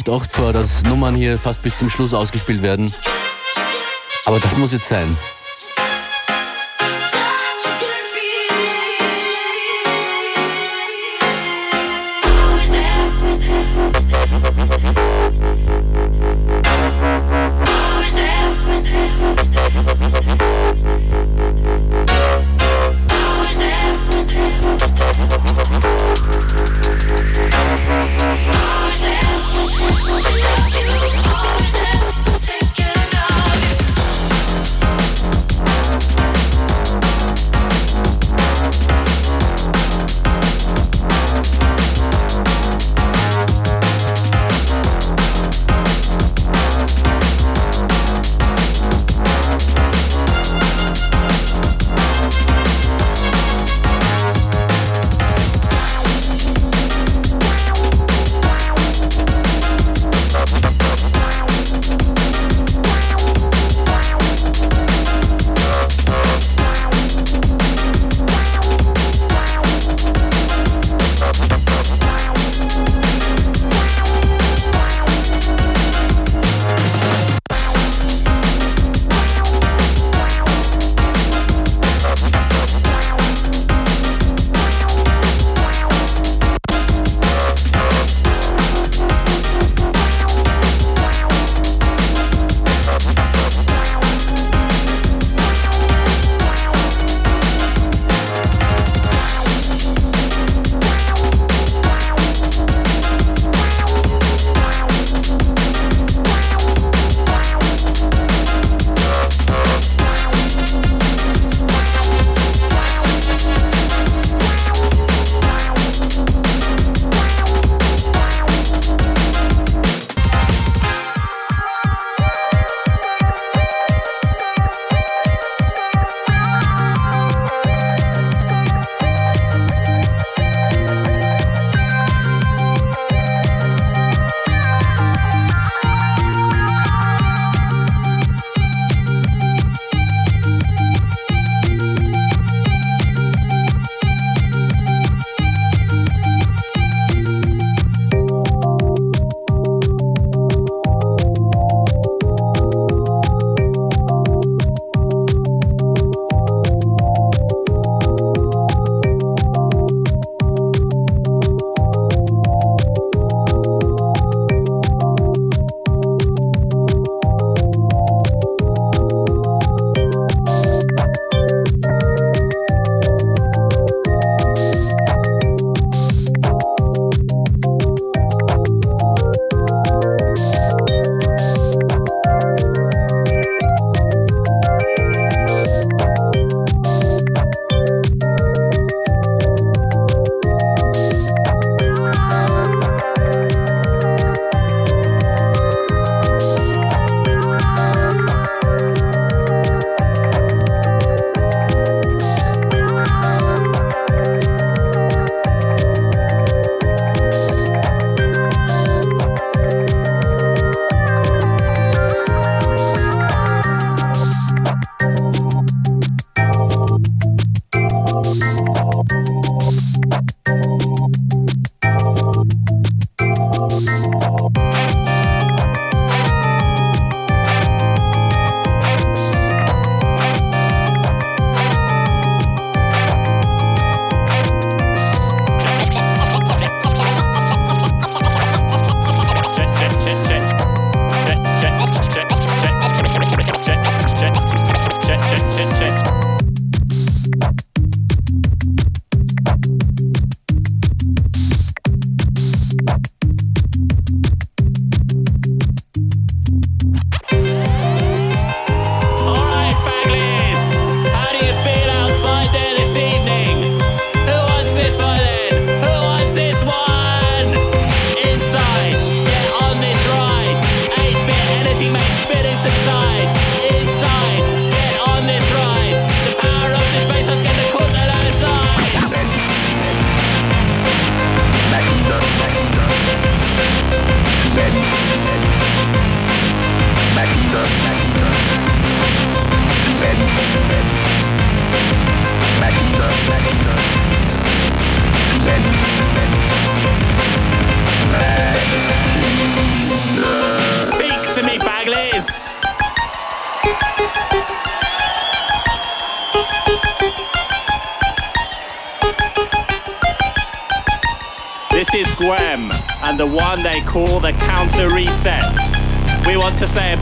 Nicht oft vor, dass Nummern hier fast bis zum Schluss ausgespielt werden. Aber das muss jetzt sein.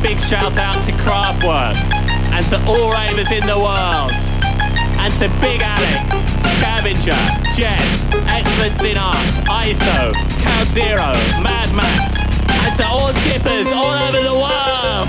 Big shout out to Kraftwerk and to all ravers in the world. And to Big Alec, Scavenger, Jess, Excellence in Art, ISO, Count Zero, Mad Max, and to all chippers all over the world.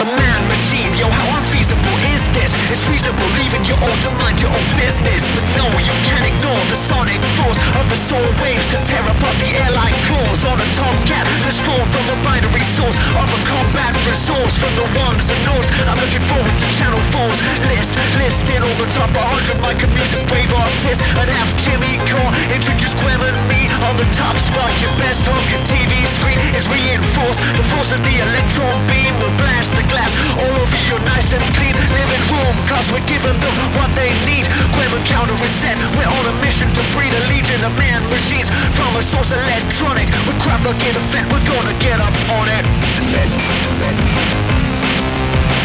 A man machine, yo, how unfeasible this? It's reasonable leaving your own to mind your own business. But no, you can't ignore the sonic force of the soul waves to tear apart the airline claws on a top tomcat that's formed from a binary source of a combat resource from the ones and noughts. I'm looking forward to Channel 4's list, listing all the top 100 mic and music wave artists and have Jimmy Core introduce Gwen and me on the top spot. Your best talking TV screen is reinforced. The force of the electron beam will blast the glass all over your nice and clean living room. Cause we're giving them what they need. Gwen and counter reset. We're on a mission to breed a legion of man machines from a source electronic. With craft in effect, we're gonna get up on it. Back, back, back,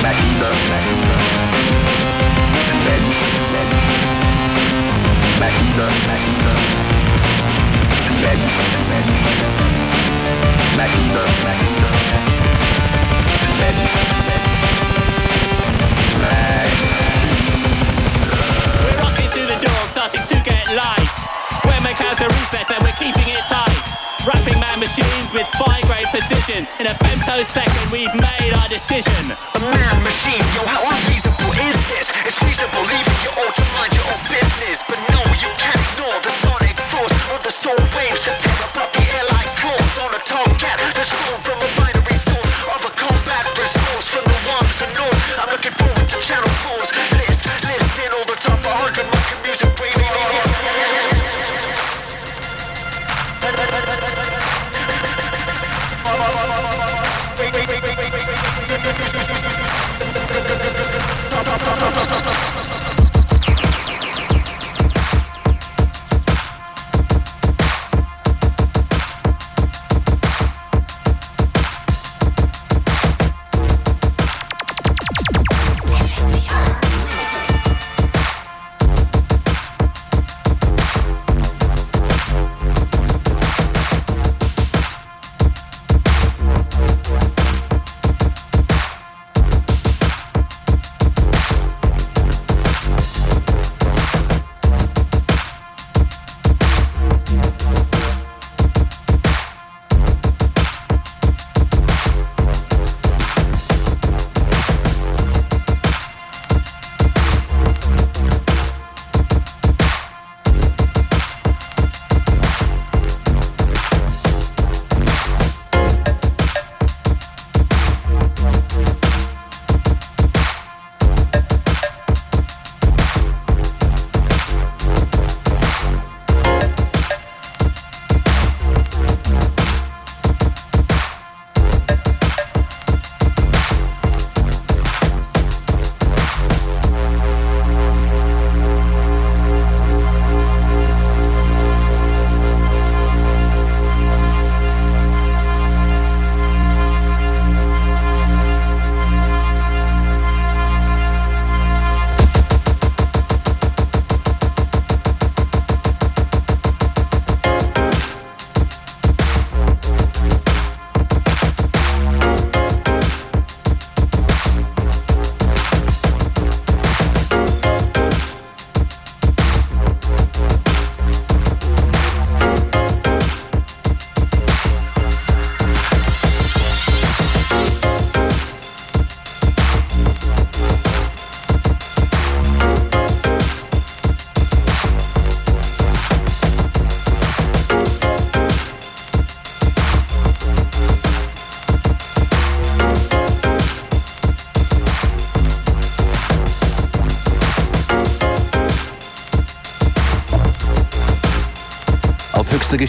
back, back, back, We're rocking through the door, starting to get light. We're making out a reset and we're keeping it tight. Rapping man machines with fine grade precision. In a femtosecond, we've made our decision. A man machine, yo, how unfeasible is this? It's feasible leaving your own to mind your own business.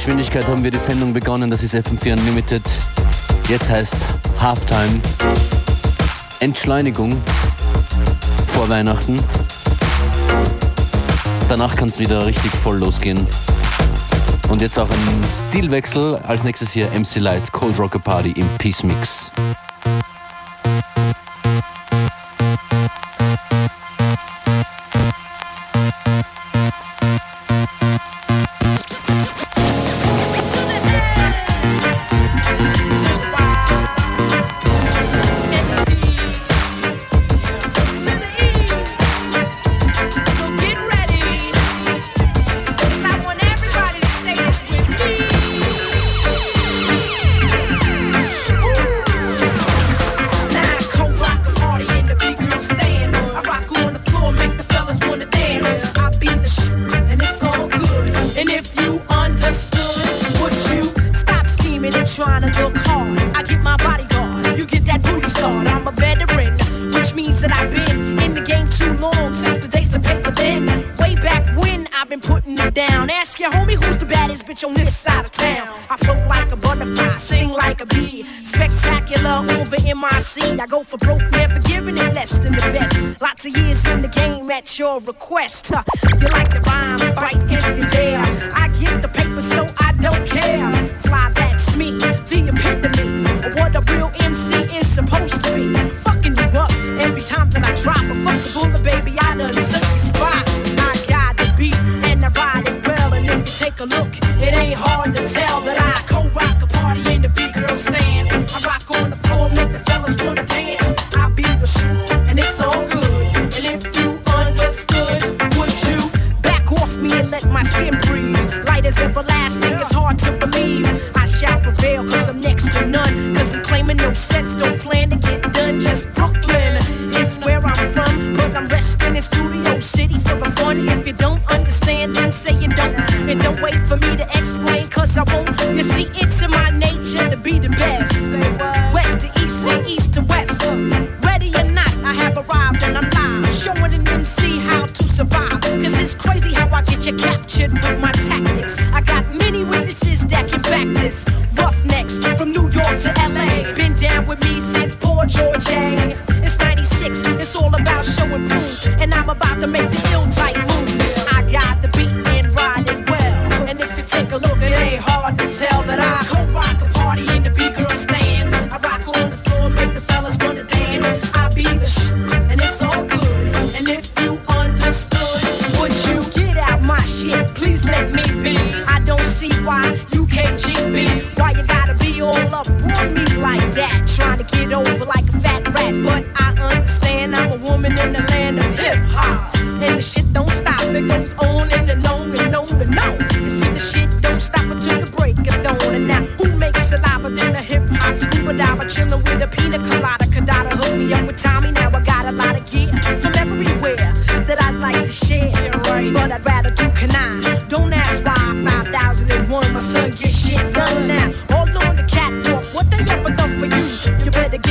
Geschwindigkeit haben wir die Sendung begonnen. Das ist FM4 Unlimited. Jetzt heißt Halftime. Entschleunigung vor Weihnachten. Danach kann es wieder richtig voll losgehen. Und jetzt auch ein Stilwechsel. Als nächstes hier MC Light Cold Rocker Party im Peace Mix. your request. sets don't plan to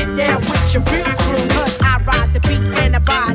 get down with your real crew. Cause I ride the beat and I ride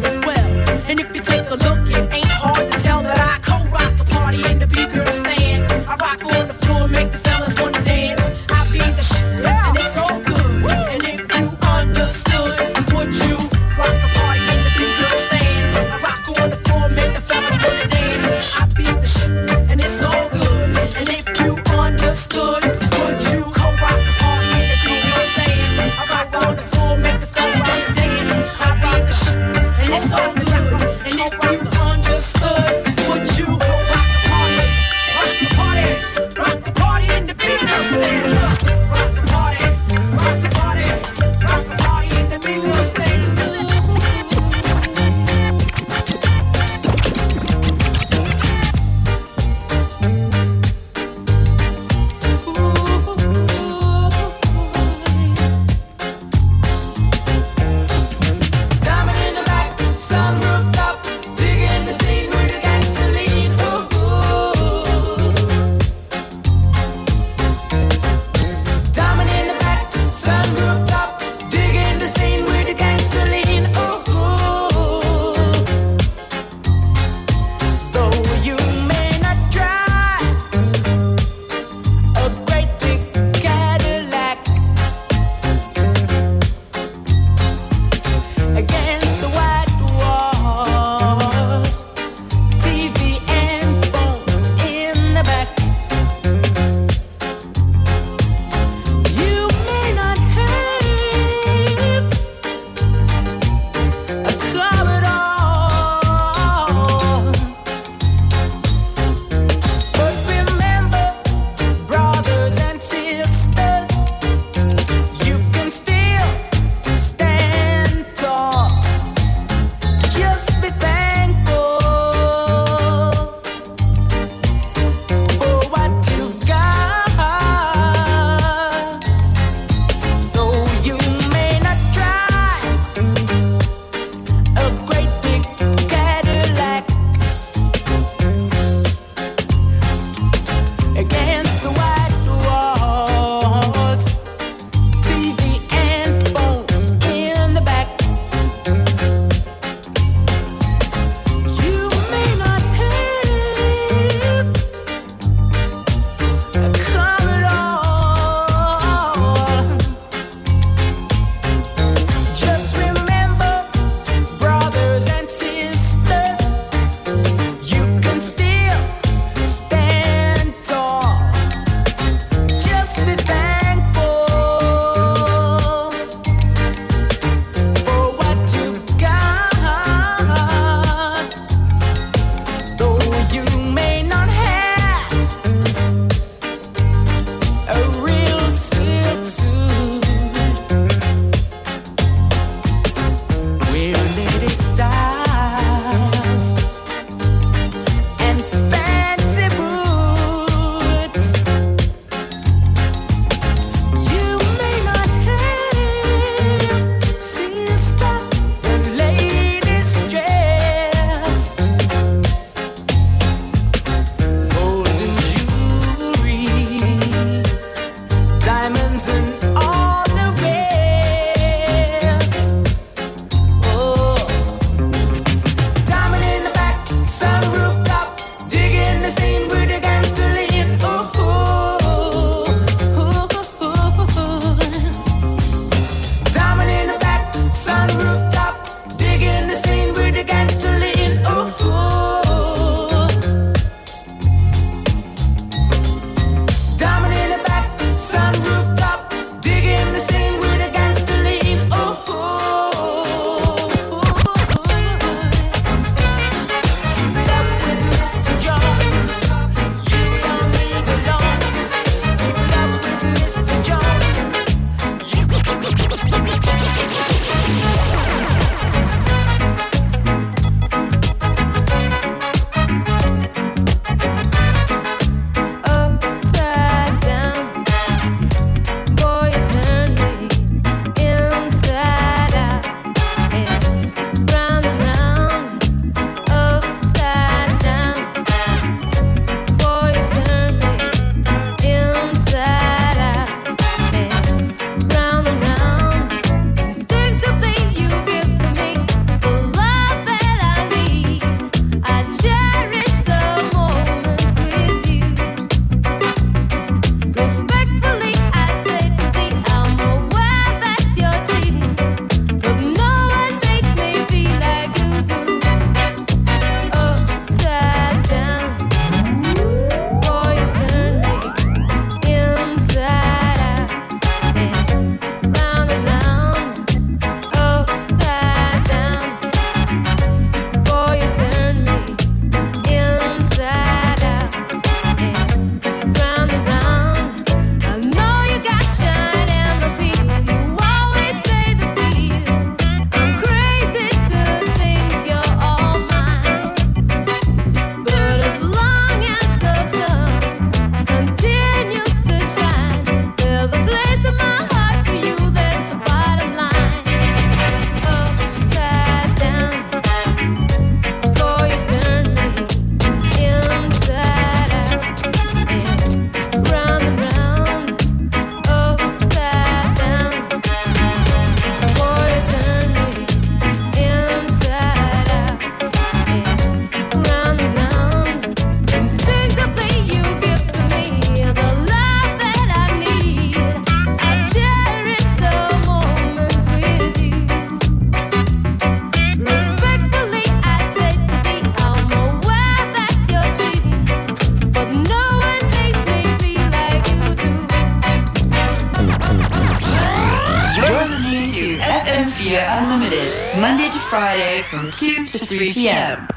from 2 to 3 p.m.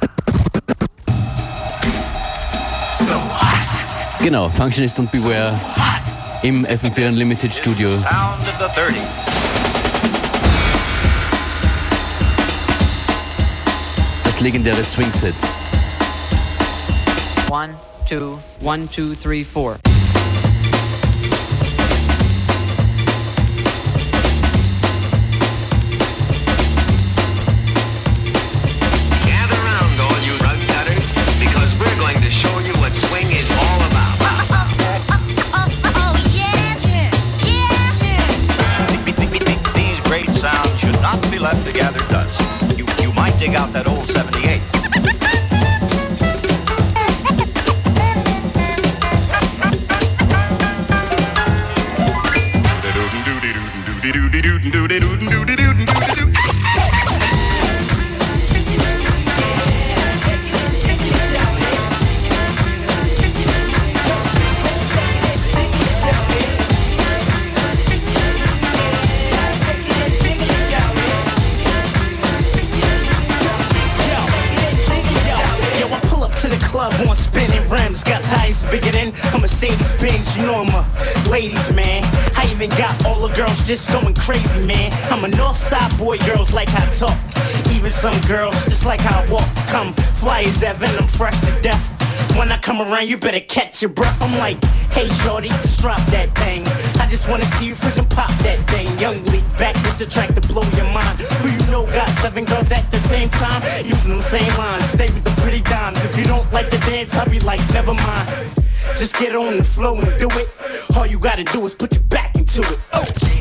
So hot. Genau, Functionist und Beware im FM4 Unlimited Studio. Sound of the 30s. Das legendäre Swing Set. One, two, one, two, three, four. Ladies man. I even got all the girls just going crazy, man. I'm a north side boy, girls like I talk. Even some girls just like how I walk. Come fly as ever, I'm fresh to death. When I come around, you better catch your breath. I'm like, hey shorty, just drop that thing. I just wanna see you freaking pop that thing. Young Leak back with the track to blow your mind. Who you know got seven girls at the same time? Using the same lines, stay with the pretty dimes. If you don't like the dance, I'll be like, never mind. Just get on the flow and do it. All you gotta do is put your back into it. Oh.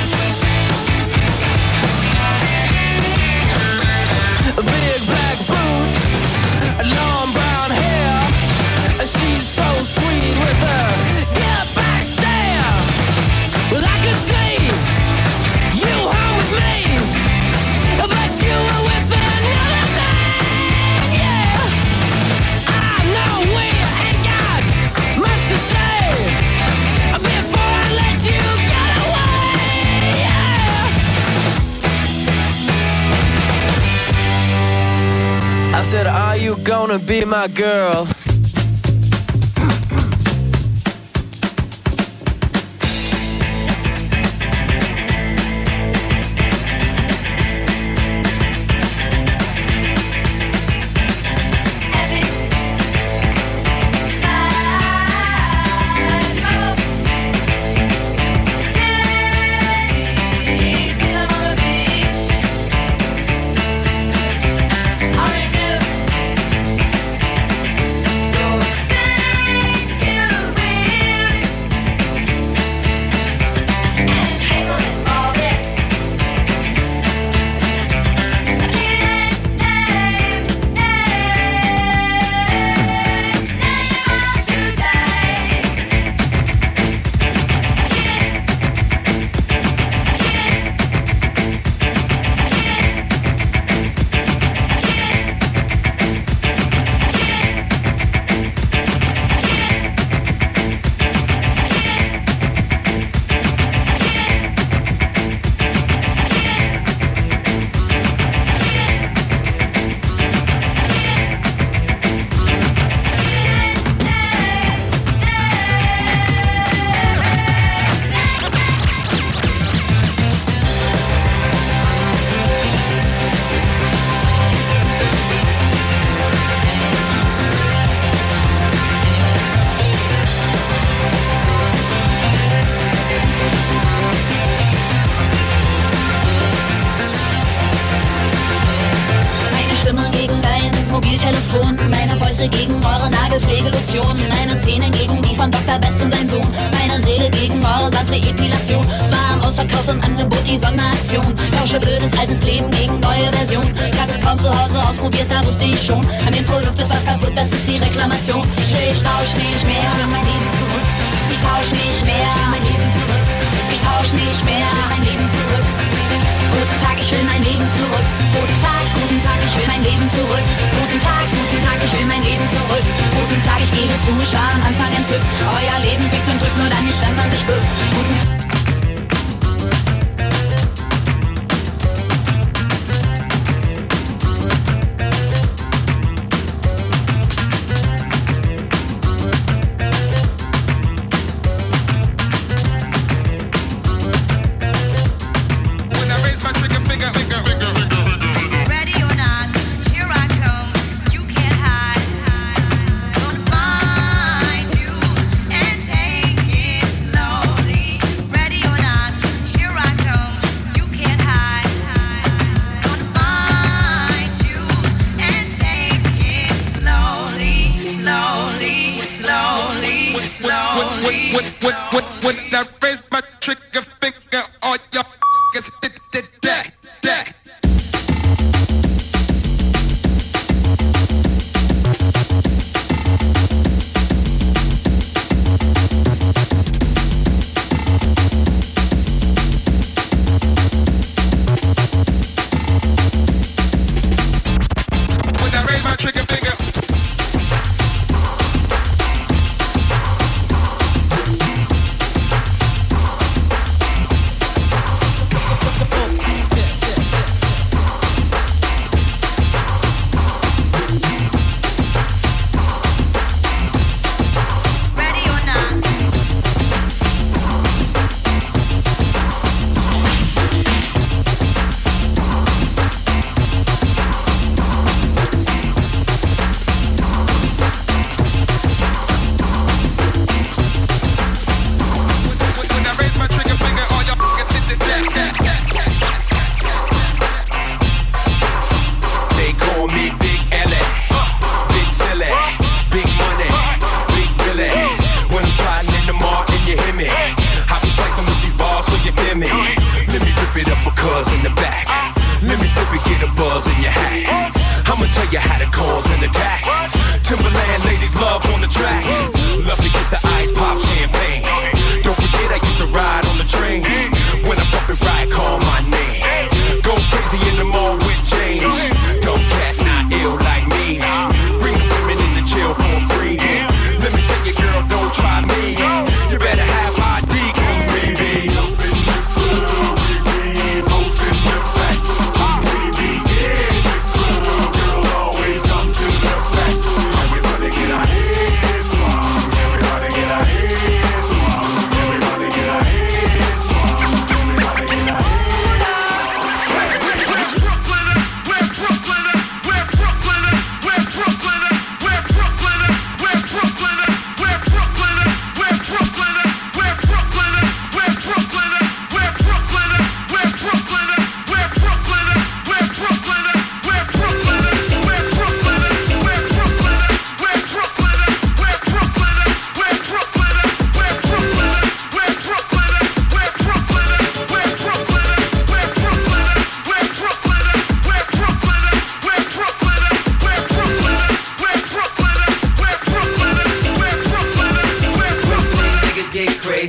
Gonna be my girl?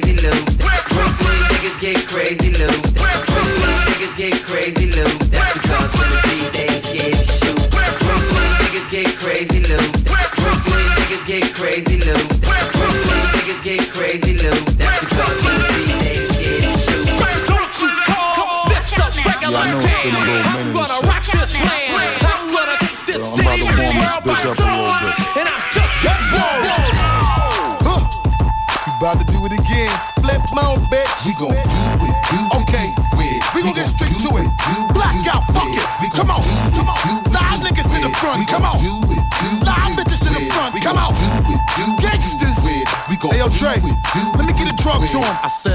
Get I said,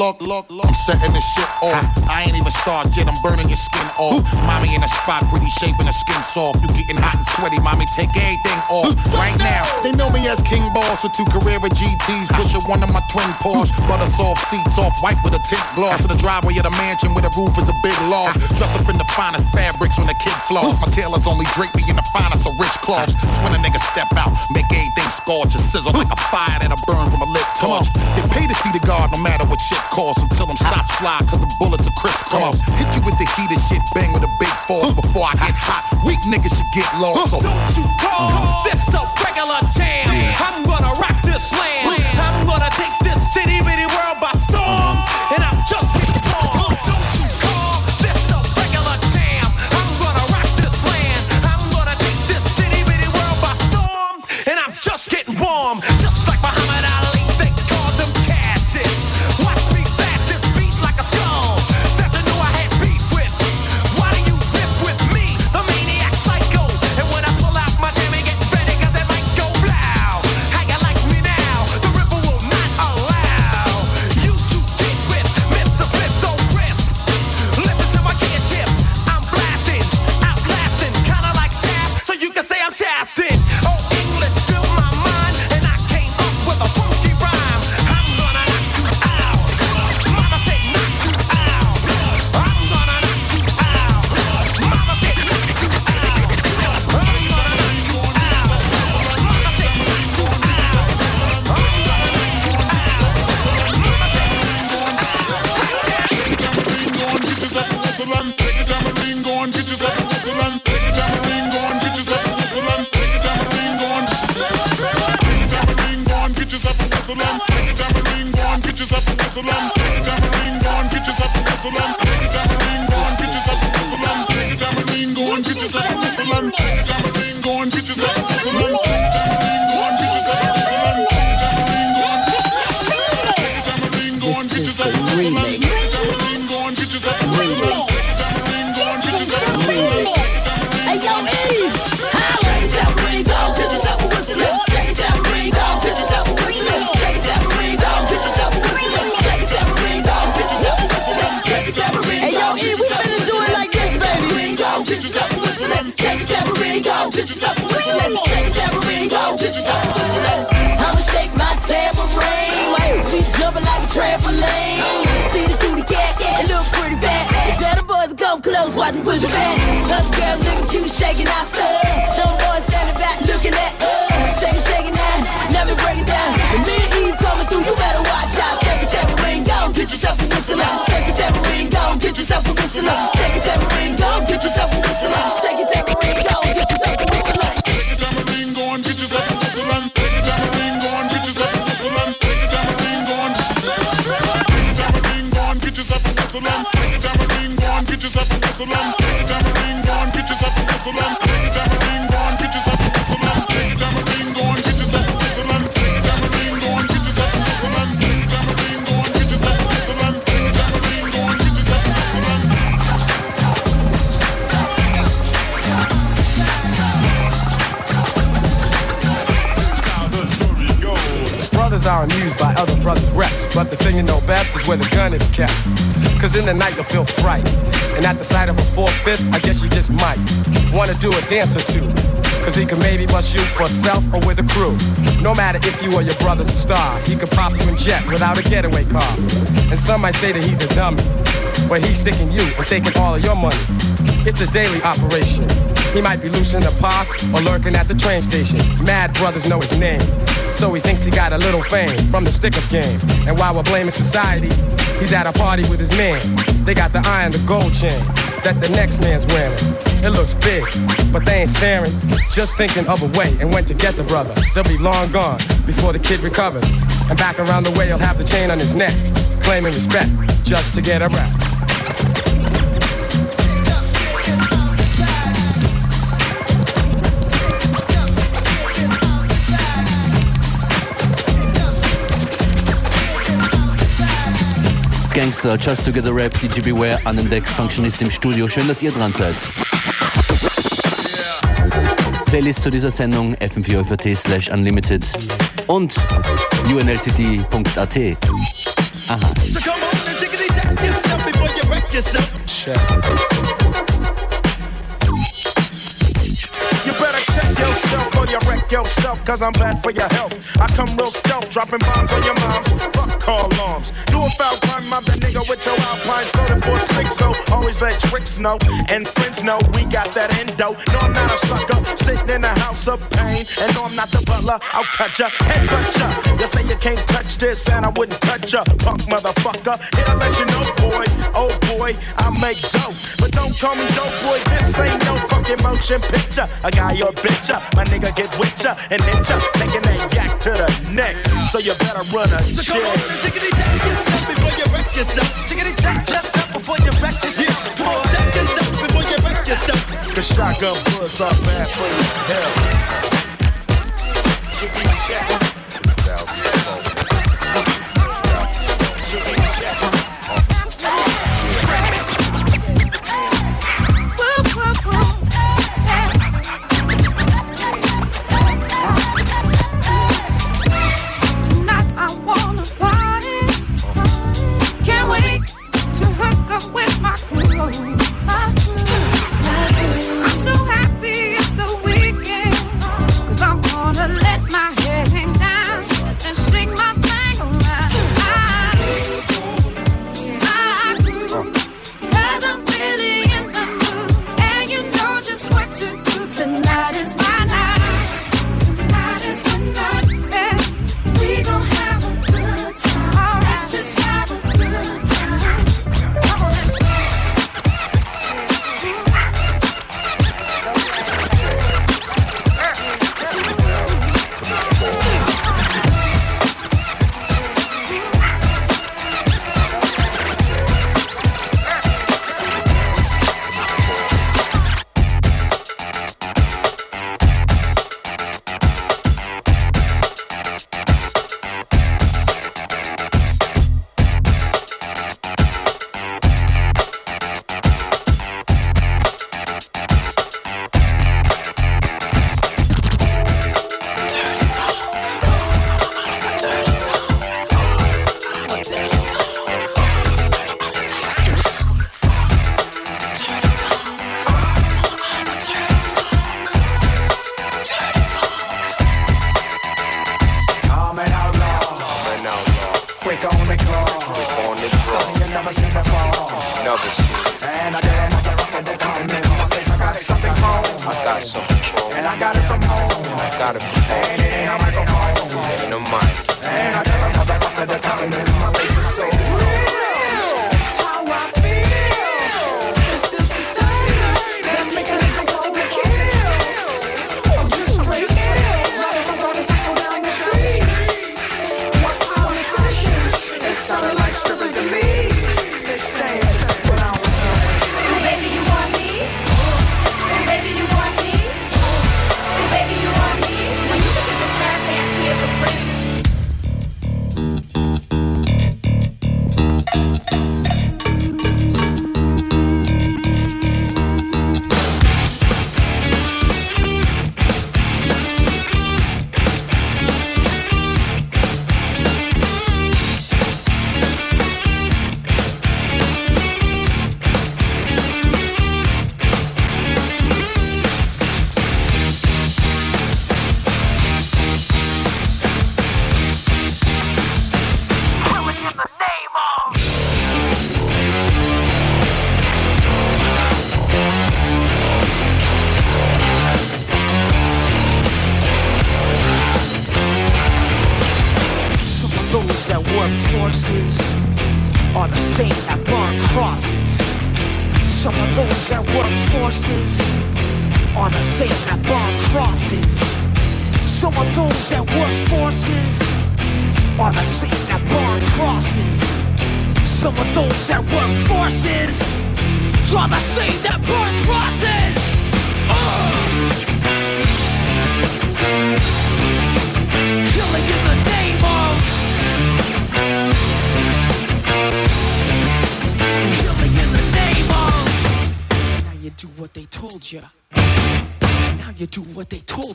look, look, look. I'm setting this shit off. I ain't even started yet. I'm burning your skin off. Mommy in a spot, pretty shape and her skin soft. You getting hot and sweaty, mommy. Take everything off right now. They know me as King Boss with two Carrera GTs. Pushing one of my twin Porsche. Butter soft seats off white with a tint gloss. In the driveway of the mansion where the roof is a big loft. Dress up in the finest fabrics on the kid floss. My tailors only drape me in the finest of rich cloths. So when a nigga step out, make everything scorch and sizzle like a fire that'll burn from a lit torch. They pay to see the guard no matter what shit costs until them shots fly cause the bullets are crisscross. Hit you with the heated shit, bang with a big force before I get hot. Weak niggas should get lost. So Don't you call this a regular jam. I'm gonna rock this land. I'm gonna take this city bitty world by whistling. Out, ring on, get yourself. I'ma shake my tambourine. Jumping like a trampoline. See the it look pretty tell the boys come close, back. Girls cute, shaking stuff. Some boys standing back looking at us. Shake shake down. Me and Eve through, you better watch out. Shake tambourine, go, get yourself a. Shake tambourine, go, get yourself a. Shake tambourine, go, get yourself Brothers are amused by other brothers' reps, but the thing you know best is where the gun is kept. Cause in the night you'll feel fright. And at the sight of a four-fifth, I guess you just might wanna do a dance or two. Cause he can maybe bust you for self or with a crew. No matter if you or your brother's a star, he could pop you in jet without a getaway car. And some might say that he's a dummy, but he's sticking you and taking all of your money. It's a daily operation. He might be loose in the park or lurking at the train station. Mad brothers know his name. So he thinks he got a little fame from the stick up game. And while we're blaming society, he's at a party with his man. They got the eye and the gold chain that the next man's wearing. It looks big, but they ain't staring. Just thinking of a way and when to get the brother. They'll be long gone before the kid recovers. And back around the way, he'll have the chain on his neck, claiming respect just to get a rap. Gangster, Just to Get a Rap, DJ Beware an den Functionist im Studio. Schön, dass ihr dran seid. Playlist zu dieser Sendung fm4.at slash unlimited und unltd.at. Aha. So come on and yourself or you wreck yourself, cause I'm bad for your health. I come real stealth, dropping bombs on your moms. Fuck call alarms. Do a foul crime, I'm the nigga with your alpine soda for six. So always let tricks know and friends know we got that endo. No, I'm not a sucker, sitting in a house of pain. And no, I'm not the butler, I'll cut ya, head cut ya. You say you can't touch this, and I wouldn't touch ya, punk motherfucker. Here to let you know, boy, oh boy, I make dope. But don't call me dope, boy, this ain't no fucking motion picture. I got your bitch uh. Ya, my nigga get with ya and hit ya, taking that yak to the neck. So you better run a So come on, jiggity jack yourself before you wreck yourself. Jiggity jack yourself before you wreck yourself. Come on, yourself before you wreck yourself. The shotgun bullets are bad for your health. Tonight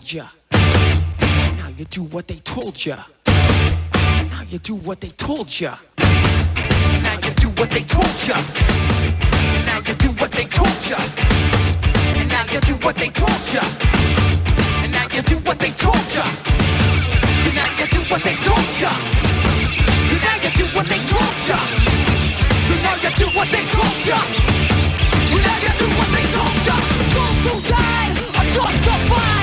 told ya. Now you do what they told ya. Now you do what they told ya. Now you do what they told ya. Now you do what they told ya. And now you do what they told ya. And now you do what they told ya. And now you do what they told ya. And now you do what they told ya. And now you do what they told ya. And now you do what they told ya. Those who died are justified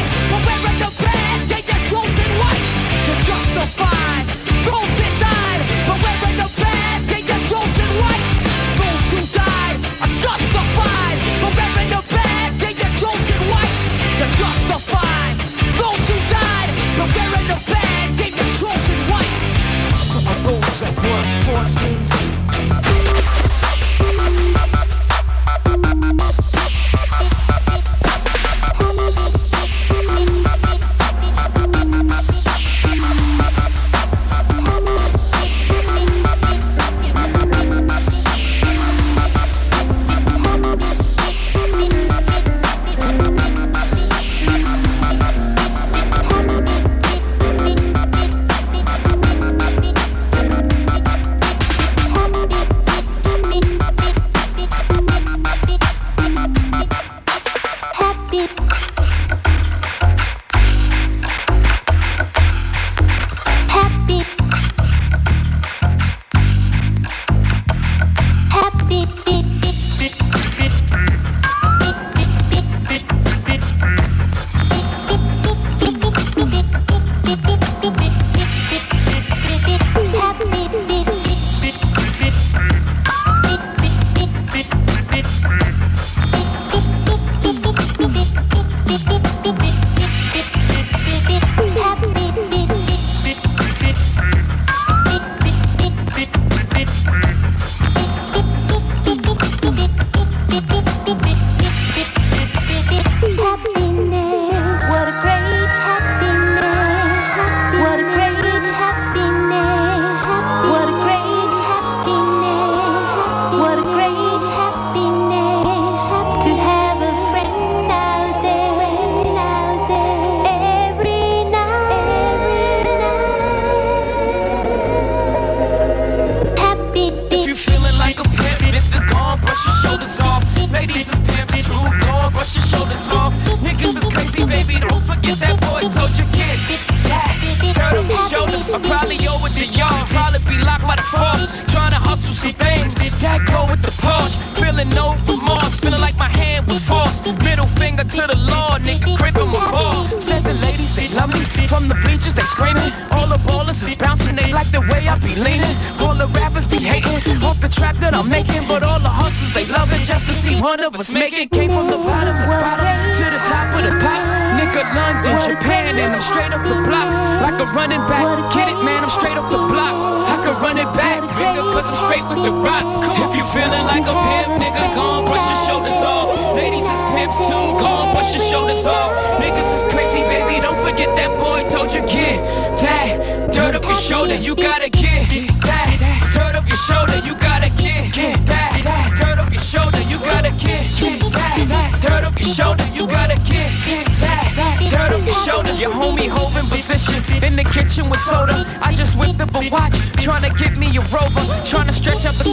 Pimps too, gon' brush your shoulders off. Niggas is crazy, baby, don't forget that boy told you get that dirt up your shoulder, you gotta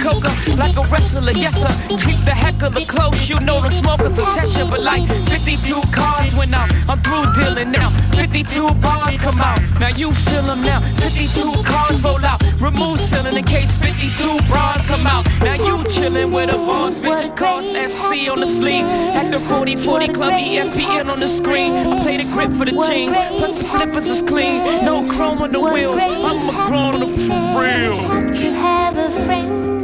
coca like a wrestler. Yes sir, keep the heck of the close. You know them smokers will test you, but like 52 cards went out. I'm through dealing now. 52 bars come out. Now you feel them now. 52 cars roll out. Remove ceiling in case 52 bras come out. Now you chillin' with a boss bitch calls FC on the sleeve. At the 40 40 Club ESPN on the screen. I play the grip for the jeans. Plus the slippers is clean. No chrome on the wheels. I'm a grown for real. To have a friend